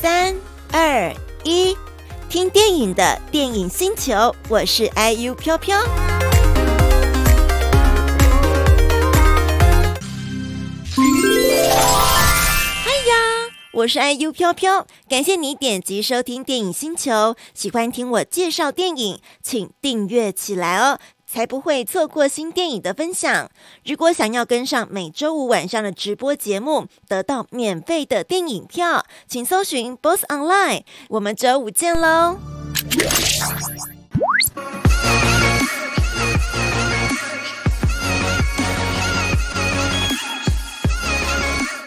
三二一，听电影的电影星球，我是 IU 飘飘。嗨呀，我是 IU 飘飘，感谢你点击收听电影星球。喜欢听我介绍电影，请订阅起来哦。才不会错过新电影的分享。如果想要跟上每周五晚上的直播节目，得到免费的电影票，请搜寻 BOSS ONLINE。我们周五见喽！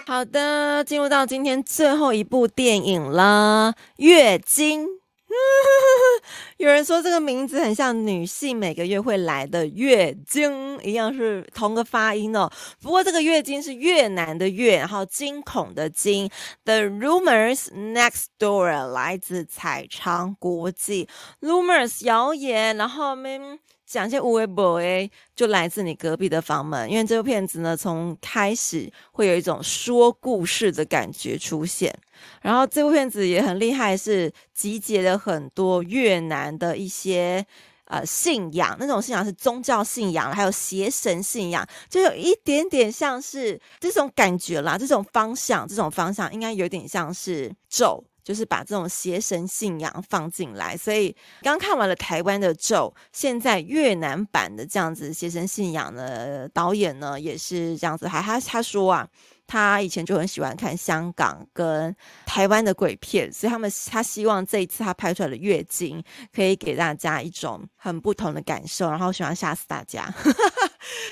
好的，进入到今天最后一部电影了，《月经》。有人说这个名字很像女性每个月会来的月经一样，是同个发音哦。不过这个月经是越南的越，然后惊恐的惊。The rumors next door 来自彩昌国际，rumors 谣言，然后们。讲一些无微不微，就来自你隔壁的房门。因为这部片子呢，从开始会有一种说故事的感觉出现。然后这部片子也很厉害，是集结了很多越南的一些呃信仰，那种信仰是宗教信仰，还有邪神信仰，就有一点点像是这种感觉啦。这种方向，这种方向应该有点像是咒。就是把这种邪神信仰放进来，所以刚看完了台湾的咒，现在越南版的这样子邪神信仰的导演呢，也是这样子，还他他说啊。他以前就很喜欢看香港跟台湾的鬼片，所以他们他希望这一次他拍出来的月经可以给大家一种很不同的感受，然后喜欢吓死大家，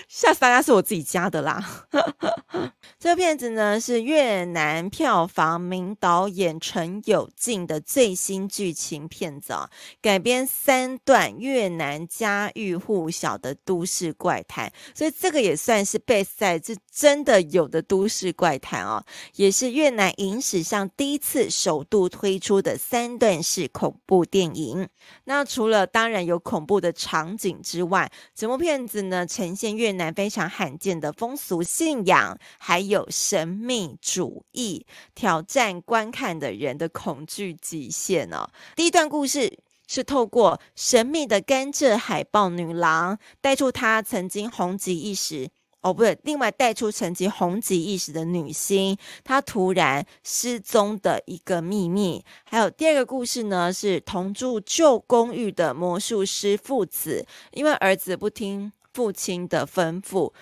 吓死大家是我自己加的啦。这个片子呢是越南票房名导演陈有劲的最新剧情片子啊，改编三段越南家喻户晓的都市怪谈，所以这个也算是 base 在这真的有的都市。怪谈哦，也是越南影史上第一次首度推出的三段式恐怖电影。那除了当然有恐怖的场景之外，整部片子呢呈现越南非常罕见的风俗信仰，还有神秘主义，挑战观看的人的恐惧极限哦。第一段故事是透过神秘的甘蔗海豹女郎，带出她曾经红极一时。哦，不对，另外带出曾经红极一时的女星，她突然失踪的一个秘密。还有第二个故事呢，是同住旧公寓的魔术师父子，因为儿子不听父亲的吩咐，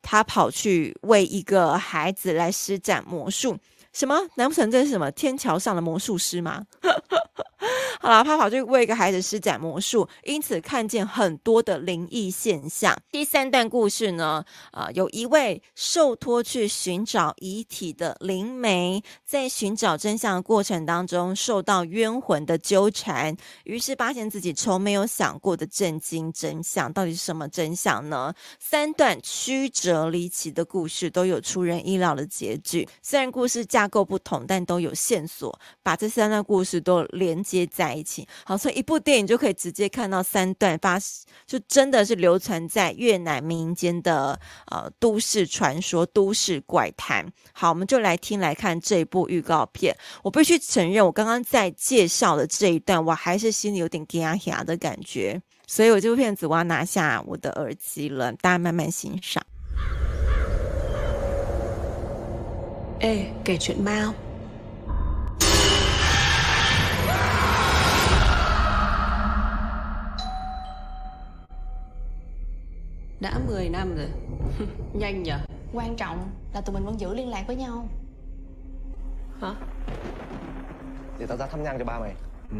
他跑去为一个孩子来施展魔术。什么？难不成这是什么天桥上的魔术师吗？好了，他跑去为一个孩子施展魔术，因此看见很多的灵异现象。第三段故事呢，啊、有一位受托去寻找遗体的灵媒，在寻找真相的过程当中，受到冤魂的纠缠，于是发现自己从没有想过的震惊真相。到底是什么真相呢？三段曲折离奇的故事都有出人意料的结局。虽然故事架构不同，但都有线索，把这三段故事都连连接在一起。好，所以一部电影就可以直接看到三段发，就真的是流传在越南民间的呃都市传说、都市怪谈。好，我们就来听来看这一部预告片。我必须承认，我刚刚在介绍的这一段，我还是心里有点惊吓的感觉。所以我这部片子我要拿下我的耳机了，大家慢慢欣赏。哎，给犬猫。10 năm rồi. Nhanh nhở Quan trọng là tụi mình vẫn giữ liên lạc với nhau. Hả? Để tao ra thăm nhang cho ba mày. Ừ.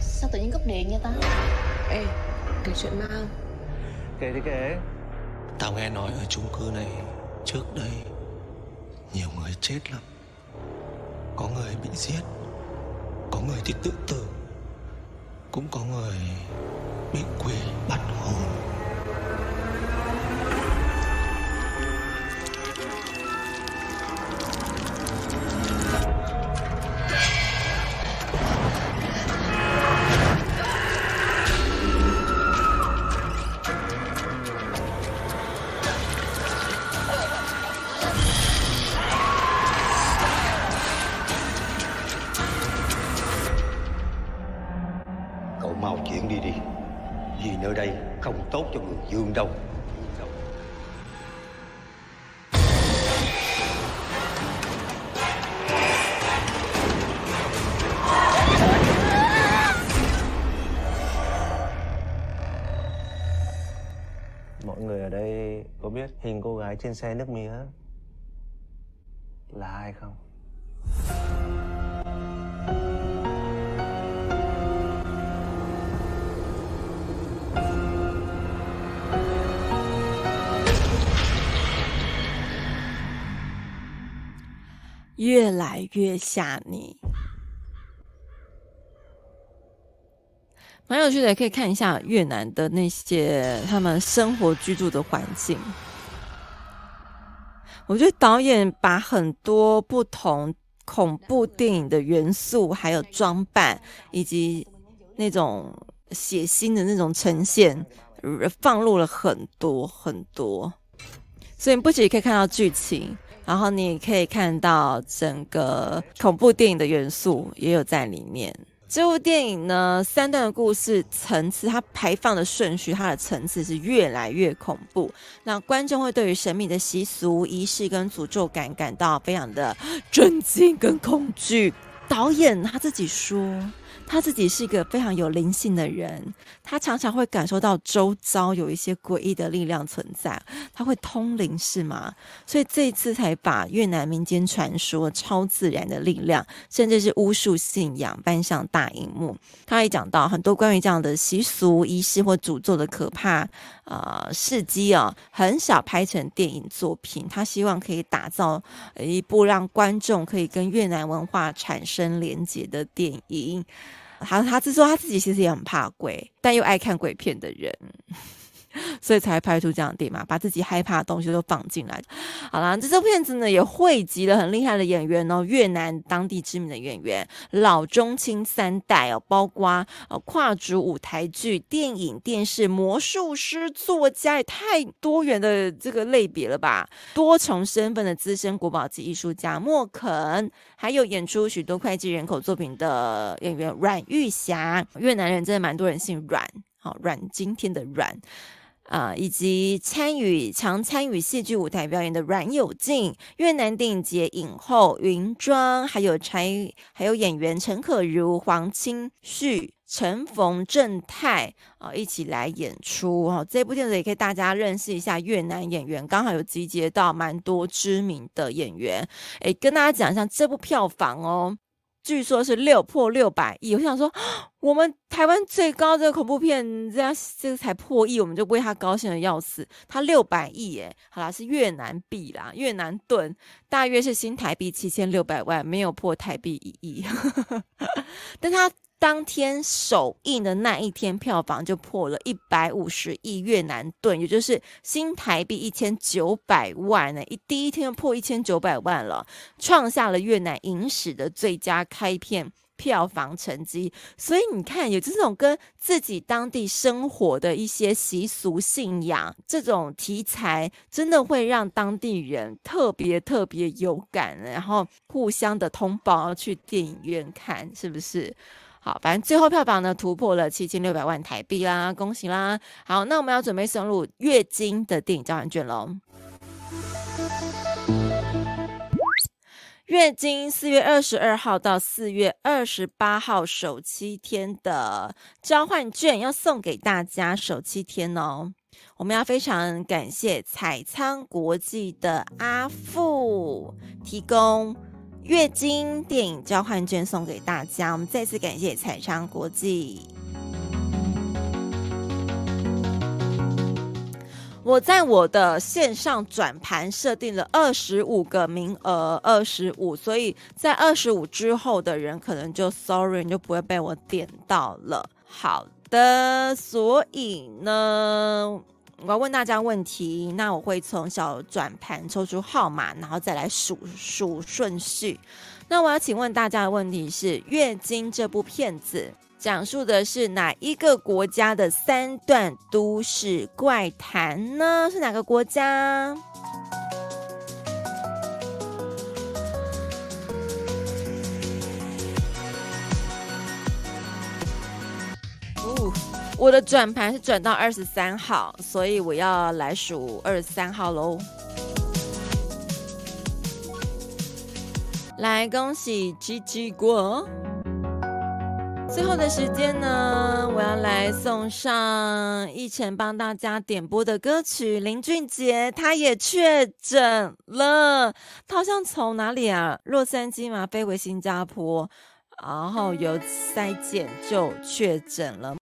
Sao tự nhiên cúp điện vậy ta? Ê Kể chuyện ma không? Kể thì kể. Tao nghe nói ở chung cư này Trước đây Nhiều người chết lắm. Có người bị giết Có người thì tự tử. Cũng có người bị quỷ bắt hồn. Tốt cho người dương đâu. Mọi người ở đây có biết hình cô gái trên xe nước mía là ai không? 越来越吓你，蛮有趣的，可以看一下越南的那些他们生活居住的环境。我觉得导演把很多不同恐怖电影的元素，还有装扮，以及那种血腥的那种呈现，放入了很多很多，所以不仅可以看到剧情。然后你可以看到整个恐怖电影的元素也有在里面。这部电影呢，三段的故事层次，它排放的顺序，它的层次是越来越恐怖。那观众会对于神秘的习俗、仪式跟诅咒感感到非常的震惊跟恐惧。导演他自己说。他自己是一个非常有灵性的人，他常常会感受到周遭有一些诡异的力量存在，他会通灵是吗？所以这次才把越南民间传说、超自然的力量，甚至是巫术信仰搬上大荧幕。他也讲到很多关于这样的习俗、仪式或诅咒的可怕呃事迹啊，很少拍成电影作品。他希望可以打造一部让观众可以跟越南文化产生连结的电影。他他是说他自己其实也很怕鬼，但又爱看鬼片的人。所以才拍出这样的电影嘛，把自己害怕的东西都放进来。好啦，这这部片子呢也汇集了很厉害的演员哦，越南当地知名的演员，老中青三代哦，包括呃跨足舞台剧、电影、电视、魔术师、作家，也太多元的这个类别了吧？多重身份的资深国宝级艺术家莫肯，还有演出许多脍炙人口作品的演员阮玉霞，越南人真的蛮多人姓阮，好阮经天的阮。啊、以及参与常参与戏剧舞台表演的阮有静，越南电影节影后云庄，还有柴，还有演员陈可如、黄清旭、陈冯正泰啊、一起来演出哦。这部电影也可以大家认识一下越南演员，刚好有集结到蛮多知名的演员。诶，跟大家讲一下这部票房哦。据说是六破六百亿，我想说，我们台湾最高的恐怖片，这样这个才破亿，我们就为他高兴的要死。他六百亿耶，好啦，是越南币啦，越南盾，大约是新台币七千六百万，没有破台币一亿，但他。当天首映的那一天，票房就破了一百五十亿越南盾，也就是新台币一千九百万呢！一第一天就破一千九百万了，创下了越南影史的最佳开片票房成绩。所以你看，有这种跟自己当地生活的一些习俗信仰这种题材，真的会让当地人特别特别有感，然后互相的通报要去电影院看，是不是？好，反正最后票房呢突破了七千六百万台币啦，恭喜啦！好，那我们要准备送入月经的电影交换券喽。月经四月二十二号到四月二十八号首七天的交换券要送给大家，首七天哦。我们要非常感谢彩仓国际的阿富提供。月经电影交换券送给大家，我们再次感谢彩昌国际。我在我的线上转盘设定了二十五个名额，二十五，所以在二十五之后的人可能就 sorry，你就不会被我点到了。好的，所以呢。我要问大家问题，那我会从小转盘抽出号码，然后再来数数顺序。那我要请问大家的问题是：《月经》这部片子讲述的是哪一个国家的三段都市怪谈呢？是哪个国家？我的转盘是转到二十三号，所以我要来数二十三号喽。来，恭喜 GG 过。最后的时间呢，我要来送上奕晨帮大家点播的歌曲。林俊杰他也确诊了，他好像从哪里啊？洛杉矶嘛，飞回新加坡，然后有筛检就确诊了。